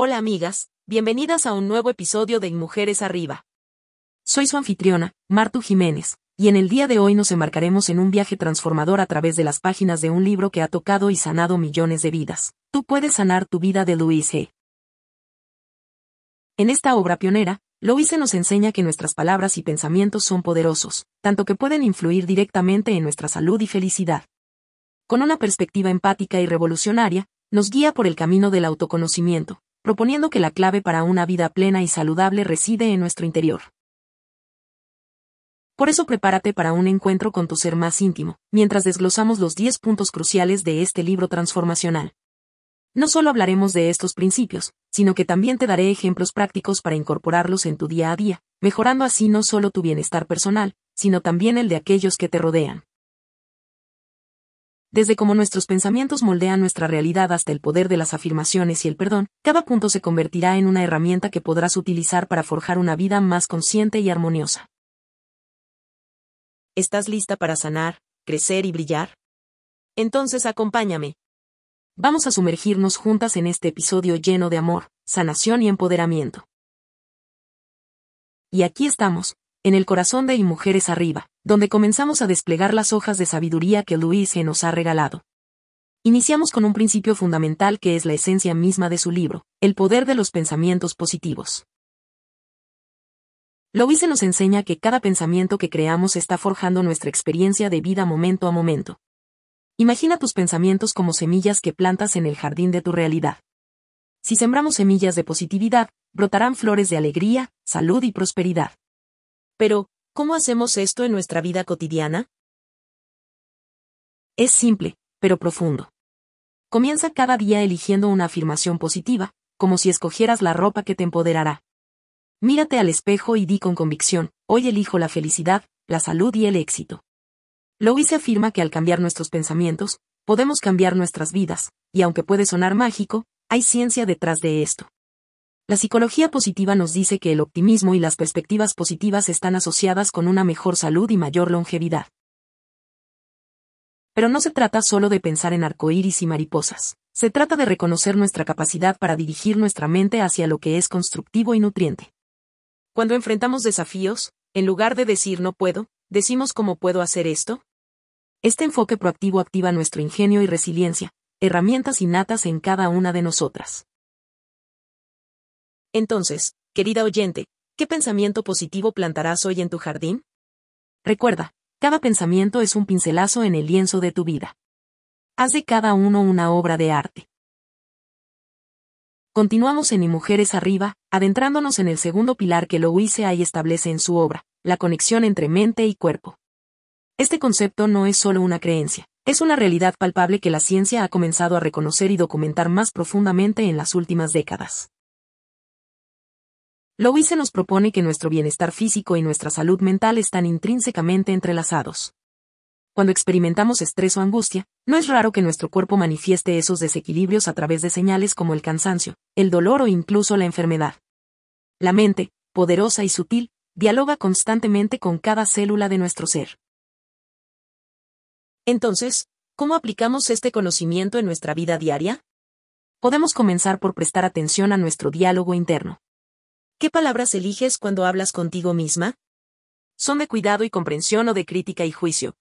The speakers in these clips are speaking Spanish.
Hola amigas, bienvenidas a un nuevo episodio de Mujeres Arriba. Soy su anfitriona, Martu Jiménez, y en el día de hoy nos embarcaremos en un viaje transformador a través de las páginas de un libro que ha tocado y sanado millones de vidas. Tú puedes sanar tu vida de Louise G. En esta obra pionera, Louise nos enseña que nuestras palabras y pensamientos son poderosos, tanto que pueden influir directamente en nuestra salud y felicidad. Con una perspectiva empática y revolucionaria, nos guía por el camino del autoconocimiento, proponiendo que la clave para una vida plena y saludable reside en nuestro interior. Por eso prepárate para un encuentro con tu ser más íntimo, mientras desglosamos los 10 puntos cruciales de este libro transformacional. No solo hablaremos de estos principios, sino que también te daré ejemplos prácticos para incorporarlos en tu día a día, mejorando así no solo tu bienestar personal, sino también el de aquellos que te rodean. Desde cómo nuestros pensamientos moldean nuestra realidad hasta el poder de las afirmaciones y el perdón, cada punto se convertirá en una herramienta que podrás utilizar para forjar una vida más consciente y armoniosa. ¿Estás lista para sanar, crecer y brillar? Entonces acompáñame. Vamos a sumergirnos juntas en este episodio lleno de amor, sanación y empoderamiento. Y aquí estamos, en el corazón de Y Mujeres Arriba, donde comenzamos a desplegar las hojas de sabiduría que Luis nos ha regalado. Iniciamos con un principio fundamental que es la esencia misma de su libro, el poder de los pensamientos positivos. Louise nos enseña que cada pensamiento que creamos está forjando nuestra experiencia de vida momento a momento. Imagina tus pensamientos como semillas que plantas en el jardín de tu realidad. Si sembramos semillas de positividad, brotarán flores de alegría, salud y prosperidad. Pero, ¿cómo hacemos esto en nuestra vida cotidiana? Es simple, pero profundo. Comienza cada día eligiendo una afirmación positiva, como si escogieras la ropa que te empoderará. Mírate al espejo y di con convicción, hoy elijo la felicidad, la salud y el éxito. Louise afirma que al cambiar nuestros pensamientos, podemos cambiar nuestras vidas, y aunque puede sonar mágico, hay ciencia detrás de esto. La psicología positiva nos dice que el optimismo y las perspectivas positivas están asociadas con una mejor salud y mayor longevidad. Pero no se trata solo de pensar en arcoíris y mariposas. Se trata de reconocer nuestra capacidad para dirigir nuestra mente hacia lo que es constructivo y nutriente. Cuando enfrentamos desafíos, en lugar de decir no puedo, decimos cómo puedo hacer esto. Este enfoque proactivo activa nuestro ingenio y resiliencia, herramientas innatas en cada una de nosotras. Entonces, querida oyente, ¿qué pensamiento positivo plantarás hoy en tu jardín? Recuerda, cada pensamiento es un pincelazo en el lienzo de tu vida. Haz de cada uno una obra de arte. Continuamos en Y Mujeres Arriba, adentrándonos en el segundo pilar que Louise ahí establece en su obra, la conexión entre mente y cuerpo. Este concepto no es solo una creencia, es una realidad palpable que la ciencia ha comenzado a reconocer y documentar más profundamente en las últimas décadas. Louise nos propone que nuestro bienestar físico y nuestra salud mental están intrínsecamente entrelazados. Cuando experimentamos estrés o angustia, no es raro que nuestro cuerpo manifieste esos desequilibrios a través de señales como el cansancio, el dolor o incluso la enfermedad. La mente, poderosa y sutil, dialoga constantemente con cada célula de nuestro ser. Entonces, ¿cómo aplicamos este conocimiento en nuestra vida diaria? Podemos comenzar por prestar atención a nuestro diálogo interno. ¿Qué palabras eliges cuando hablas contigo misma? ¿Son de cuidado y comprensión o de crítica y juicio?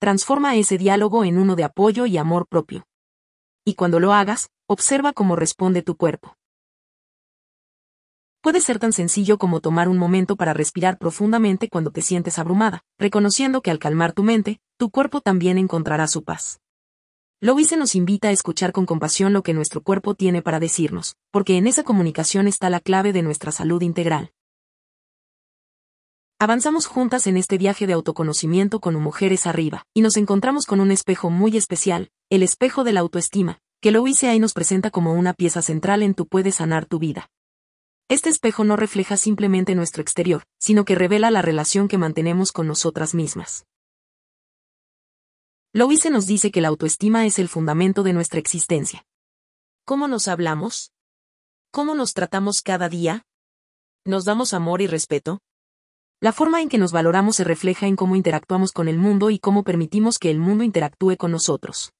Transforma ese diálogo en uno de apoyo y amor propio. Y cuando lo hagas, observa cómo responde tu cuerpo. Puede ser tan sencillo como tomar un momento para respirar profundamente cuando te sientes abrumada, reconociendo que al calmar tu mente, tu cuerpo también encontrará su paz. Louise nos invita a escuchar con compasión lo que nuestro cuerpo tiene para decirnos, porque en esa comunicación está la clave de nuestra salud integral. Avanzamos juntas en este viaje de autoconocimiento con Mujeres Arriba, y nos encontramos con un espejo muy especial, el espejo de la autoestima, que Louise ahí nos presenta como una pieza central en tu puedes sanar tu vida. Este espejo no refleja simplemente nuestro exterior, sino que revela la relación que mantenemos con nosotras mismas. Louise nos dice que la autoestima es el fundamento de nuestra existencia. ¿Cómo nos hablamos? ¿Cómo nos tratamos cada día? ¿Nos damos amor y respeto? La forma en que nos valoramos se refleja en cómo interactuamos con el mundo y cómo permitimos que el mundo interactúe con nosotros.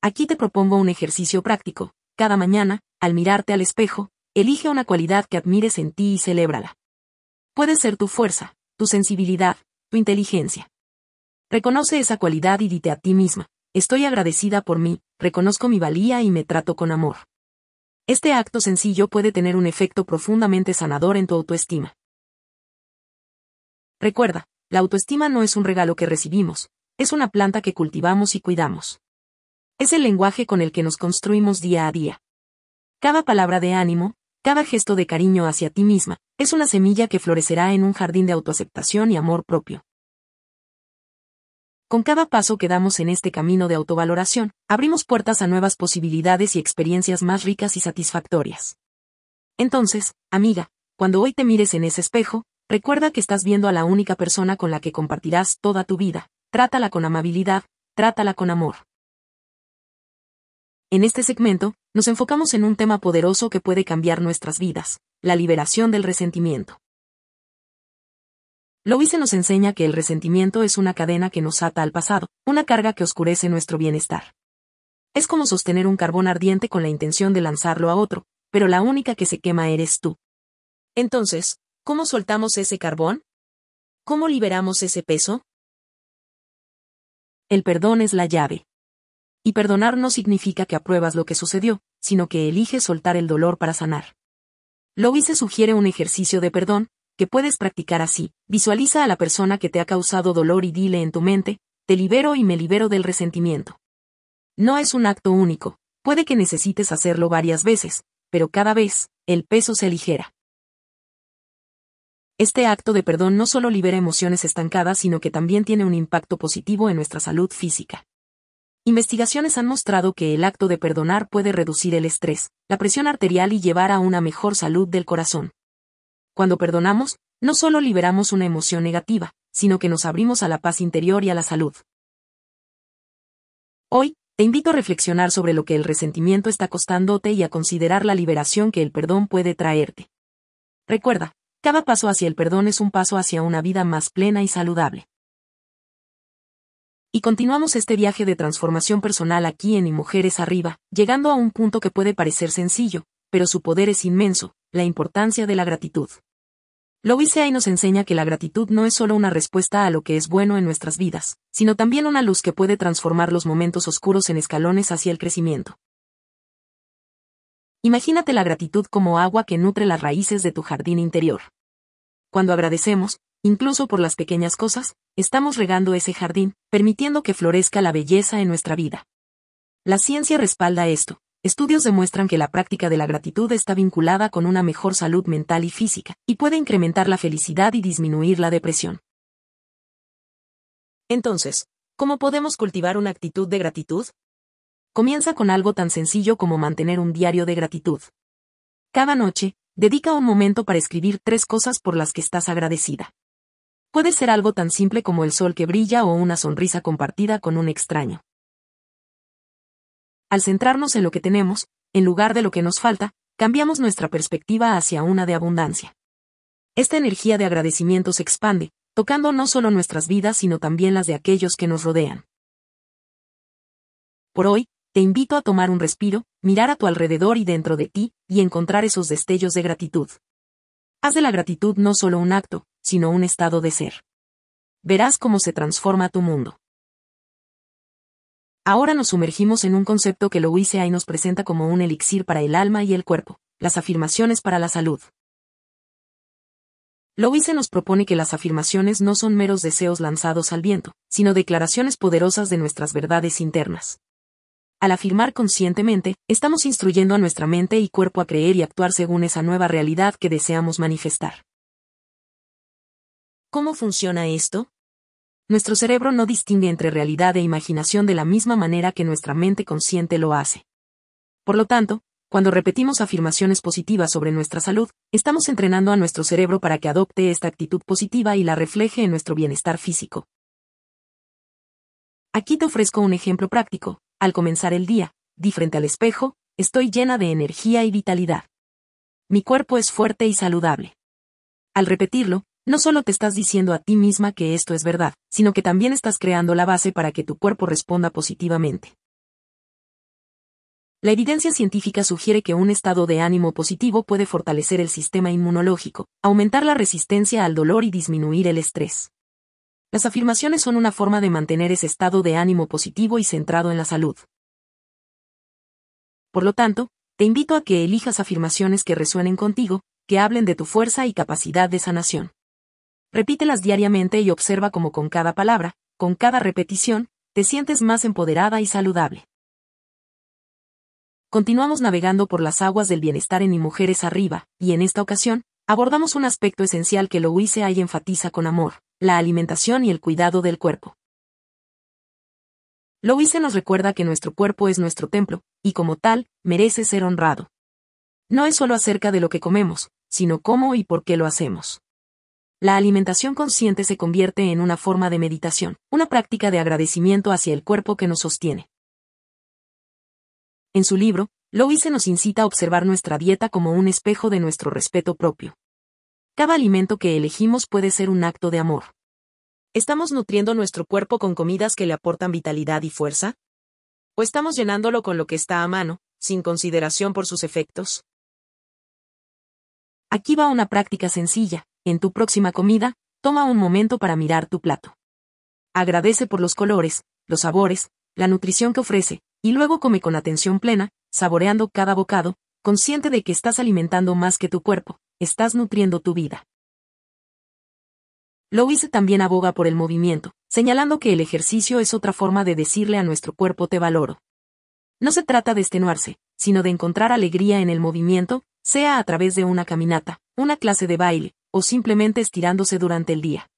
Aquí te propongo un ejercicio práctico. cada mañana, al mirarte al espejo, elige una cualidad que admires en ti y celébrala. Puede ser tu fuerza, tu sensibilidad, tu inteligencia. Reconoce esa cualidad y dite a ti misma, estoy agradecida por mí, reconozco mi valía y me trato con amor. Este acto sencillo puede tener un efecto profundamente sanador en tu autoestima. Recuerda, la autoestima no es un regalo que recibimos, es una planta que cultivamos y cuidamos. Es el lenguaje con el que nos construimos día a día. Cada palabra de ánimo, cada gesto de cariño hacia ti misma, es una semilla que florecerá en un jardín de autoaceptación y amor propio. Con cada paso que damos en este camino de autovaloración, abrimos puertas a nuevas posibilidades y experiencias más ricas y satisfactorias. Entonces, amiga, cuando hoy te mires en ese espejo, recuerda que estás viendo a la única persona con la que compartirás toda tu vida, trátala con amabilidad, trátala con amor. En este segmento, nos enfocamos en un tema poderoso que puede cambiar nuestras vidas, la liberación del resentimiento. Louise nos enseña que el resentimiento es una cadena que nos ata al pasado, una carga que oscurece nuestro bienestar. Es como sostener un carbón ardiente con la intención de lanzarlo a otro, pero la única que se quema eres tú. Entonces, ¿cómo soltamos ese carbón? ¿Cómo liberamos ese peso? El perdón es la llave. Y perdonar no significa que apruebas lo que sucedió, sino que eliges soltar el dolor para sanar. Louise sugiere un ejercicio de perdón, que puedes practicar así. Visualiza a la persona que te ha causado dolor y dile en tu mente, te libero y me libero del resentimiento. No es un acto único, puede que necesites hacerlo varias veces, pero cada vez, el peso se aligera. Este acto de perdón no solo libera emociones estancadas, sino que también tiene un impacto positivo en nuestra salud física. Investigaciones han mostrado que el acto de perdonar puede reducir el estrés, la presión arterial y llevar a una mejor salud del corazón. Cuando perdonamos, no solo liberamos una emoción negativa, sino que nos abrimos a la paz interior y a la salud. Hoy, te invito a reflexionar sobre lo que el resentimiento está costándote y a considerar la liberación que el perdón puede traerte. Recuerda, cada paso hacia el perdón es un paso hacia una vida más plena y saludable. Y continuamos este viaje de transformación personal aquí en Y Mujeres Arriba, llegando a un punto que puede parecer sencillo, pero su poder es inmenso, la importancia de la gratitud. Louise Hay nos enseña que la gratitud no es solo una respuesta a lo que es bueno en nuestras vidas, sino también una luz que puede transformar los momentos oscuros en escalones hacia el crecimiento. Imagínate la gratitud como agua que nutre las raíces de tu jardín interior. Cuando agradecemos, incluso por las pequeñas cosas, estamos regando ese jardín, permitiendo que florezca la belleza en nuestra vida. La ciencia respalda esto, Estudios demuestran que la práctica de la gratitud está vinculada con una mejor salud mental y física, y puede incrementar la felicidad y disminuir la depresión. Entonces, ¿cómo podemos cultivar una actitud de gratitud? Comienza con algo tan sencillo como mantener un diario de gratitud. Cada noche, dedica un momento para escribir tres cosas por las que estás agradecida. Puede ser algo tan simple como el sol que brilla o una sonrisa compartida con un extraño. Al centrarnos en lo que tenemos, en lugar de lo que nos falta, cambiamos nuestra perspectiva hacia una de abundancia. Esta energía de agradecimiento se expande, tocando no solo nuestras vidas sino también las de aquellos que nos rodean. Por hoy, te invito a tomar un respiro, mirar a tu alrededor y dentro de ti, y encontrar esos destellos de gratitud. Haz de la gratitud no solo un acto, sino un estado de ser. Verás cómo se transforma tu mundo. Ahora nos sumergimos en un concepto que Louise Hay nos presenta como un elixir para el alma y el cuerpo, las afirmaciones para la salud. Louise nos propone que las afirmaciones no son meros deseos lanzados al viento, sino declaraciones poderosas de nuestras verdades internas. Al afirmar conscientemente, estamos instruyendo a nuestra mente y cuerpo a creer y actuar según esa nueva realidad que deseamos manifestar. ¿Cómo funciona esto? Nuestro cerebro no distingue entre realidad e imaginación de la misma manera que nuestra mente consciente lo hace. Por lo tanto, cuando repetimos afirmaciones positivas sobre nuestra salud, estamos entrenando a nuestro cerebro para que adopte esta actitud positiva y la refleje en nuestro bienestar físico. Aquí te ofrezco un ejemplo práctico. Al comenzar el día, di frente al espejo, estoy llena de energía y vitalidad. Mi cuerpo es fuerte y saludable. Al repetirlo, no solo te estás diciendo a ti misma que esto es verdad, sino que también estás creando la base para que tu cuerpo responda positivamente. La evidencia científica sugiere que un estado de ánimo positivo puede fortalecer el sistema inmunológico, aumentar la resistencia al dolor y disminuir el estrés. Las afirmaciones son una forma de mantener ese estado de ánimo positivo y centrado en la salud. Por lo tanto, te invito a que elijas afirmaciones que resuenen contigo, que hablen de tu fuerza y capacidad de sanación. Repítelas diariamente y observa cómo con cada palabra, con cada repetición, te sientes más empoderada y saludable. Continuamos navegando por las aguas del bienestar en Mi Mujeres Arriba, y en esta ocasión, abordamos un aspecto esencial que Louise Hay enfatiza con amor, la alimentación y el cuidado del cuerpo. Louise nos recuerda que nuestro cuerpo es nuestro templo, y como tal, merece ser honrado. No es solo acerca de lo que comemos, sino cómo y por qué lo hacemos. La alimentación consciente se convierte en una forma de meditación, una práctica de agradecimiento hacia el cuerpo que nos sostiene. En su libro, Louise nos incita a observar nuestra dieta como un espejo de nuestro respeto propio. Cada alimento que elegimos puede ser un acto de amor. ¿Estamos nutriendo nuestro cuerpo con comidas que le aportan vitalidad y fuerza? ¿O estamos llenándolo con lo que está a mano, sin consideración por sus efectos? Aquí va una práctica sencilla. En tu próxima comida, toma un momento para mirar tu plato. Agradece por los colores, los sabores, la nutrición que ofrece, y luego come con atención plena, saboreando cada bocado, consciente de que estás alimentando más que tu cuerpo, estás nutriendo tu vida. Louise también aboga por el movimiento, señalando que el ejercicio es otra forma de decirle a nuestro cuerpo te valoro. No se trata de extenuarse, sino de encontrar alegría en el movimiento, sea a través de una caminata, una clase de baile, o simplemente estirándose durante el día.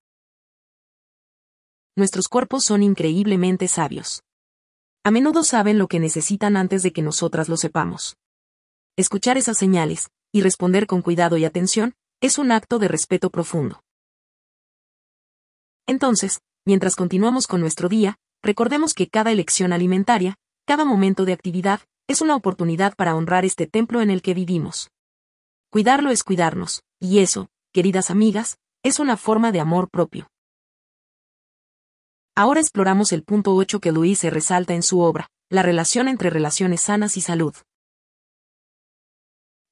Nuestros cuerpos son increíblemente sabios. A menudo saben lo que necesitan antes de que nosotras lo sepamos. Escuchar esas señales, y responder con cuidado y atención, es un acto de respeto profundo. Entonces, mientras continuamos con nuestro día, recordemos que cada elección alimentaria, cada momento de actividad, es una oportunidad para honrar este templo en el que vivimos. Cuidarlo es cuidarnos, y eso, queridas amigas, es una forma de amor propio. Ahora exploramos el punto 8 que Luis resalta en su obra, la relación entre relaciones sanas y salud.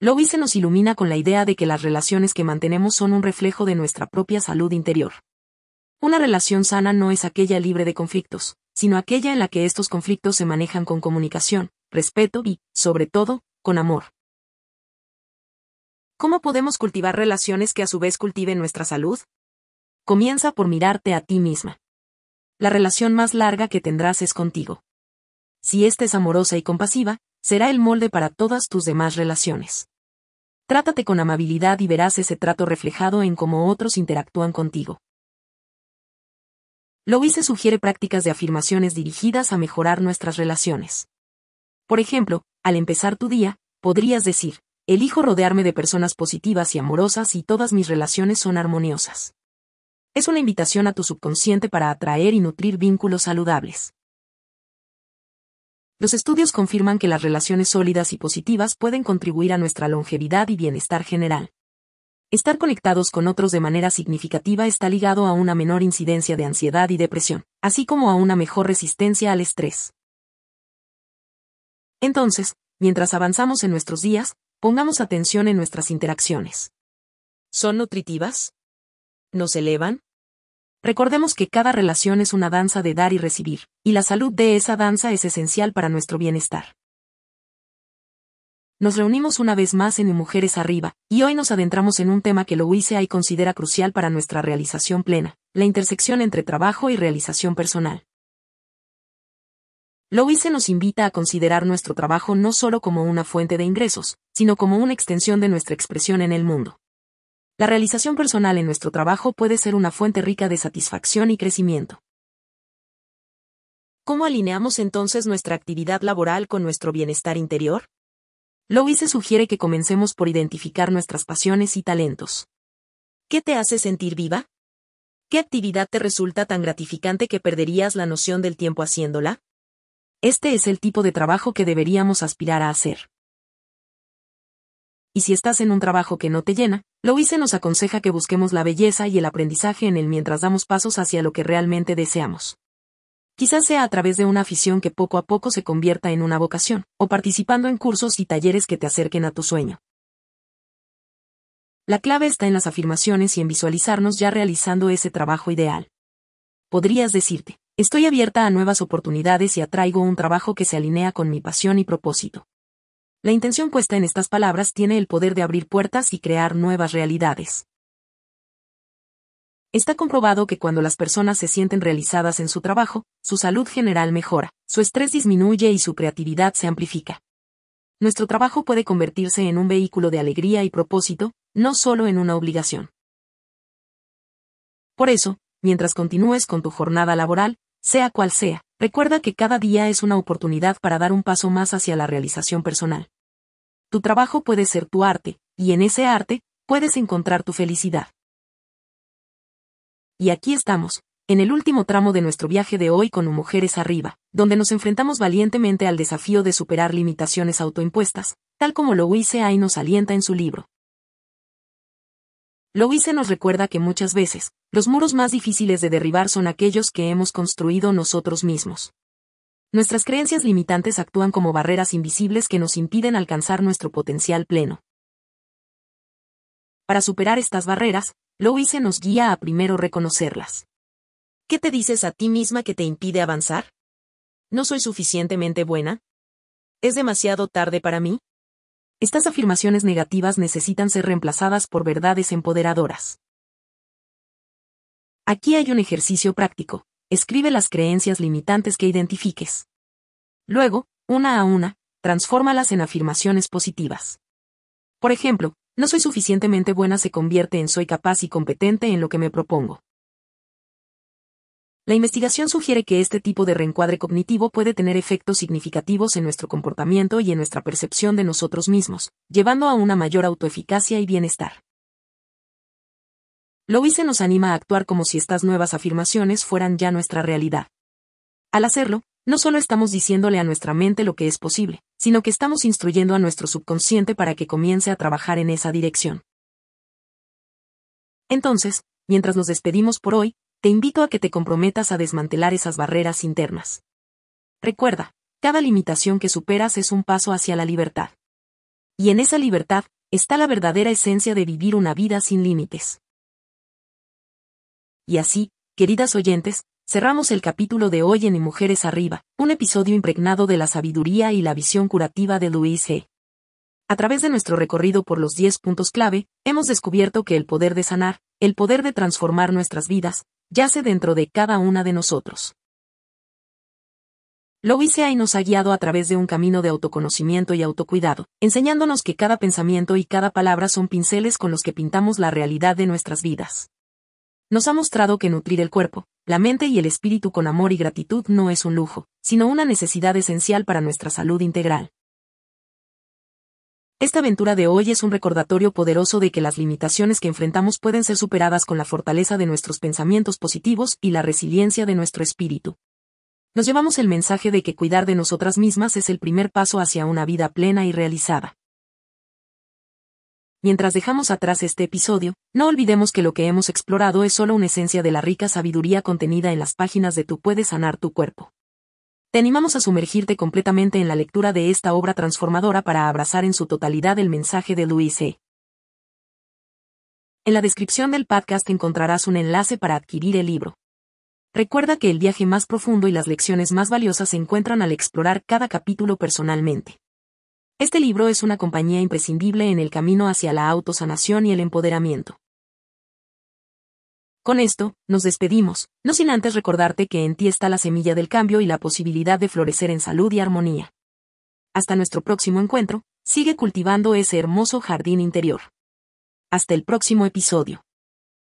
Louise nos ilumina con la idea de que las relaciones que mantenemos son un reflejo de nuestra propia salud interior. Una relación sana no es aquella libre de conflictos, sino aquella en la que estos conflictos se manejan con comunicación, respeto y, sobre todo, con amor. ¿Cómo podemos cultivar relaciones que a su vez cultiven nuestra salud? Comienza por mirarte a ti misma la relación más larga que tendrás es contigo. Si ésta es amorosa y compasiva, será el molde para todas tus demás relaciones. Trátate con amabilidad y verás ese trato reflejado en cómo otros interactúan contigo. Louise sugiere prácticas de afirmaciones dirigidas a mejorar nuestras relaciones. Por ejemplo, al empezar tu día, podrías decir, elijo rodearme de personas positivas y amorosas y todas mis relaciones son armoniosas es una invitación a tu subconsciente para atraer y nutrir vínculos saludables. Los estudios confirman que las relaciones sólidas y positivas pueden contribuir a nuestra longevidad y bienestar general. Estar conectados con otros de manera significativa está ligado a una menor incidencia de ansiedad y depresión, así como a una mejor resistencia al estrés. Entonces, mientras avanzamos en nuestros días, pongamos atención en nuestras interacciones. ¿Son nutritivas? ¿Nos elevan? Recordemos que cada relación es una danza de dar y recibir, y la salud de esa danza es esencial para nuestro bienestar. Nos reunimos una vez más en Mujeres Arriba, y hoy nos adentramos en un tema que Louise y considera crucial para nuestra realización plena, la intersección entre trabajo y realización personal. Louise nos invita a considerar nuestro trabajo no solo como una fuente de ingresos, sino como una extensión de nuestra expresión en el mundo. La realización personal en nuestro trabajo puede ser una fuente rica de satisfacción y crecimiento. ¿Cómo alineamos entonces nuestra actividad laboral con nuestro bienestar interior? Louise sugiere que comencemos por identificar nuestras pasiones y talentos. ¿Qué te hace sentir viva? ¿Qué actividad te resulta tan gratificante que perderías la noción del tiempo haciéndola? Este es el tipo de trabajo que deberíamos aspirar a hacer y si estás en un trabajo que no te llena, Louise nos aconseja que busquemos la belleza y el aprendizaje en él mientras damos pasos hacia lo que realmente deseamos. Quizás sea a través de una afición que poco a poco se convierta en una vocación, o participando en cursos y talleres que te acerquen a tu sueño. La clave está en las afirmaciones y en visualizarnos ya realizando ese trabajo ideal. Podrías decirte, estoy abierta a nuevas oportunidades y atraigo un trabajo que se alinea con mi pasión y propósito. La intención puesta en estas palabras tiene el poder de abrir puertas y crear nuevas realidades. Está comprobado que cuando las personas se sienten realizadas en su trabajo, su salud general mejora, su estrés disminuye y su creatividad se amplifica. Nuestro trabajo puede convertirse en un vehículo de alegría y propósito, no solo en una obligación. Por eso, mientras continúes con tu jornada laboral, sea cual sea, recuerda que cada día es una oportunidad para dar un paso más hacia la realización personal. Tu trabajo puede ser tu arte, y en ese arte, puedes encontrar tu felicidad. Y aquí estamos, en el último tramo de nuestro viaje de hoy con Mujeres Arriba, donde nos enfrentamos valientemente al desafío de superar limitaciones autoimpuestas, tal como Louise Hay nos alienta en su libro. Louise nos recuerda que muchas veces, los muros más difíciles de derribar son aquellos que hemos construido nosotros mismos. Nuestras creencias limitantes actúan como barreras invisibles que nos impiden alcanzar nuestro potencial pleno. Para superar estas barreras, Louise nos guía a primero reconocerlas. ¿Qué te dices a ti misma que te impide avanzar? ¿No soy suficientemente buena? ¿Es demasiado tarde para mí? Estas afirmaciones negativas necesitan ser reemplazadas por verdades empoderadoras. Aquí hay un ejercicio práctico. Escribe las creencias limitantes que identifiques. Luego, una a una, transfórmalas en afirmaciones positivas. Por ejemplo, no soy suficientemente buena se convierte en soy capaz y competente en lo que me propongo. La investigación sugiere que este tipo de reencuadre cognitivo puede tener efectos significativos en nuestro comportamiento y en nuestra percepción de nosotros mismos, llevando a una mayor autoeficacia y bienestar. Louise nos anima a actuar como si estas nuevas afirmaciones fueran ya nuestra realidad. Al hacerlo, no solo estamos diciéndole a nuestra mente lo que es posible, sino que estamos instruyendo a nuestro subconsciente para que comience a trabajar en esa dirección. Entonces, mientras nos despedimos por hoy, te invito a que te comprometas a desmantelar esas barreras internas. Recuerda, cada limitación que superas es un paso hacia la libertad. Y en esa libertad, está la verdadera esencia de vivir una vida sin límites. Y así, queridas oyentes, cerramos el capítulo de hoy en Mujeres Arriba, un episodio impregnado de la sabiduría y la visión curativa de Luis G. A través de nuestro recorrido por los 10 puntos clave, hemos descubierto que el poder de sanar, el poder de transformar nuestras vidas, yace dentro de cada una de nosotros. Louise nos ha guiado a través de un camino de autoconocimiento y autocuidado, enseñándonos que cada pensamiento y cada palabra son pinceles con los que pintamos la realidad de nuestras vidas. Nos ha mostrado que nutrir el cuerpo, la mente y el espíritu con amor y gratitud no es un lujo, sino una necesidad esencial para nuestra salud integral. Esta aventura de hoy es un recordatorio poderoso de que las limitaciones que enfrentamos pueden ser superadas con la fortaleza de nuestros pensamientos positivos y la resiliencia de nuestro espíritu. Nos llevamos el mensaje de que cuidar de nosotras mismas es el primer paso hacia una vida plena y realizada. Mientras dejamos atrás este episodio, no olvidemos que lo que hemos explorado es solo una esencia de la rica sabiduría contenida en las páginas de Tu puedes sanar tu cuerpo. Te animamos a sumergirte completamente en la lectura de esta obra transformadora para abrazar en su totalidad el mensaje de Luis E. En la descripción del podcast encontrarás un enlace para adquirir el libro. Recuerda que el viaje más profundo y las lecciones más valiosas se encuentran al explorar cada capítulo personalmente. Este libro es una compañía imprescindible en el camino hacia la autosanación y el empoderamiento. Con esto, nos despedimos, no sin antes recordarte que en ti está la semilla del cambio y la posibilidad de florecer en salud y armonía. Hasta nuestro próximo encuentro, sigue cultivando ese hermoso jardín interior. Hasta el próximo episodio.